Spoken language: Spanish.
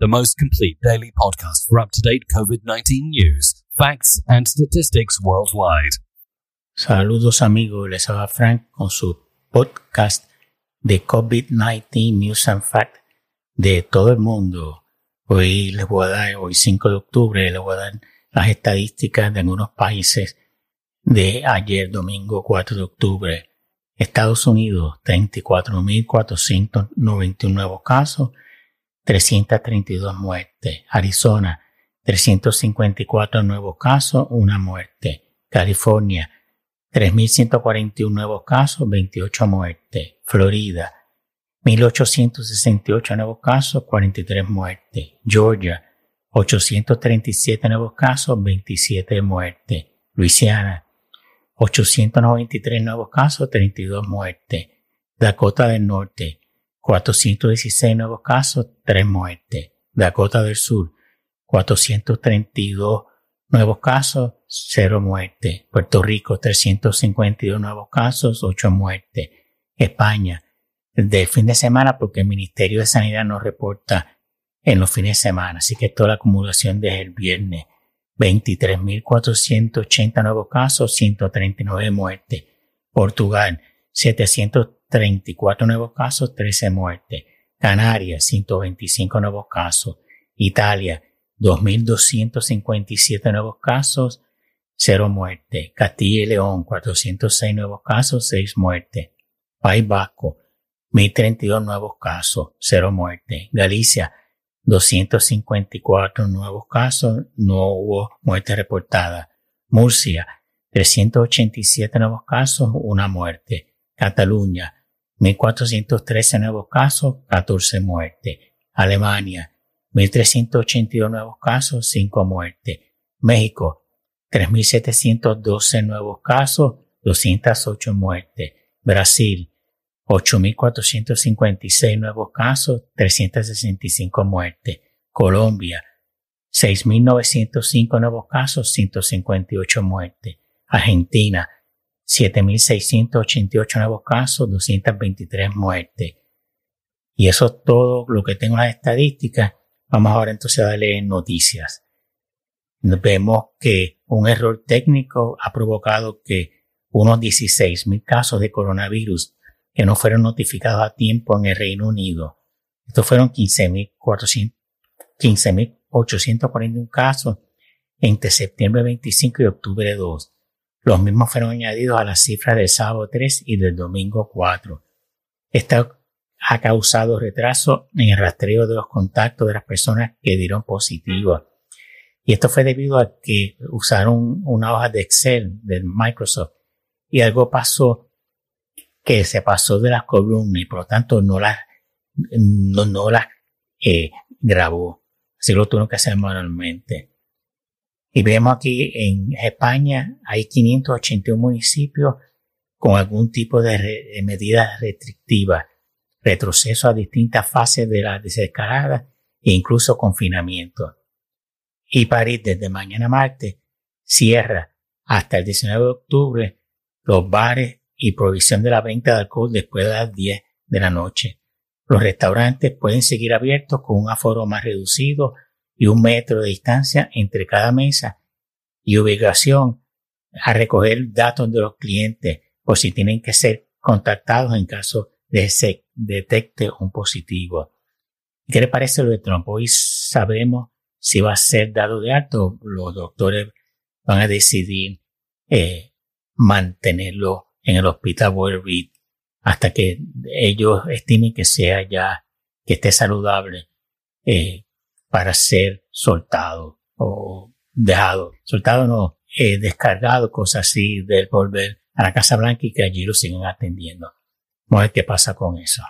the most complete daily podcast for up to date COVID 19 news, facts, and statistics worldwide. Saludos amigos, les habla Frank con su podcast de COVID-19 News and Facts de todo el mundo. Hoy les voy a dar, hoy 5 de octubre, les voy a dar las estadísticas de algunos países de ayer domingo 4 de octubre. Estados Unidos, 34.491 nuevos casos, 332 muertes. Arizona, 354 nuevos casos, una muerte. California, 3.141 nuevos casos, 28 muertes. Florida, 1.868 nuevos casos, 43 muertes. Georgia, 837 nuevos casos, 27 muertes. Luisiana, 893 nuevos casos, 32 muertes. Dakota del Norte, 416 nuevos casos, 3 muertes. Dakota del Sur, 432 nuevos casos, 0 muertes. Puerto Rico, 352 nuevos casos, 8 muertes. España, de fin de semana, porque el Ministerio de Sanidad no reporta en los fines de semana, así que toda la acumulación desde el viernes. 23.480 nuevos casos, 139 muertes. Portugal, 734 nuevos casos, 13 muertes. Canarias, 125 nuevos casos. Italia, 2.257 nuevos casos, 0 muertes. Castilla y León, 406 nuevos casos, 6 muertes. País Vasco, 1.032 nuevos casos, 0 muertes. Galicia, 254 nuevos casos, no hubo muerte reportada. Murcia, 387 nuevos casos, una muerte. Cataluña, 1413 nuevos casos, 14 muertes. Alemania, 1382 nuevos casos, 5 muertes. México, 3712 nuevos casos, 208 muertes. Brasil, 8.456 nuevos casos, 365 muertes. Colombia, 6.905 nuevos casos, 158 muertes. Argentina, 7.688 nuevos casos, 223 muertes. Y eso es todo lo que tengo en las estadísticas. Vamos ahora entonces a darle noticias. Vemos que un error técnico ha provocado que unos 16.000 casos de coronavirus que no fueron notificados a tiempo en el Reino Unido. Estos fueron 15.841 casos entre septiembre 25 y octubre 2. Los mismos fueron añadidos a las cifras del sábado 3 y del domingo 4. Esto ha causado retraso en el rastreo de los contactos de las personas que dieron positivo. Y esto fue debido a que usaron una hoja de Excel de Microsoft y algo pasó que se pasó de las columnas y por lo tanto no las, no, no las eh, grabó. Así lo tuvo que hacer manualmente. Y vemos aquí en España hay 581 municipios con algún tipo de, de medidas restrictivas, retroceso a distintas fases de la desescalada e incluso confinamiento. Y París desde mañana martes cierra hasta el 19 de octubre los bares y prohibición de la venta de alcohol después de las 10 de la noche. Los restaurantes pueden seguir abiertos con un aforo más reducido y un metro de distancia entre cada mesa y ubicación a recoger datos de los clientes por si tienen que ser contactados en caso de se detecte un positivo. ¿Qué le parece lo de Trump? Hoy sabremos si va a ser dado de alto. Los doctores van a decidir eh, mantenerlo en el hospital Boyer hasta que ellos estimen que sea ya, que esté saludable eh, para ser soltado o dejado, soltado no, eh, descargado, cosas así, del volver a la Casa Blanca y que allí lo sigan atendiendo. Vamos a ver qué pasa con eso.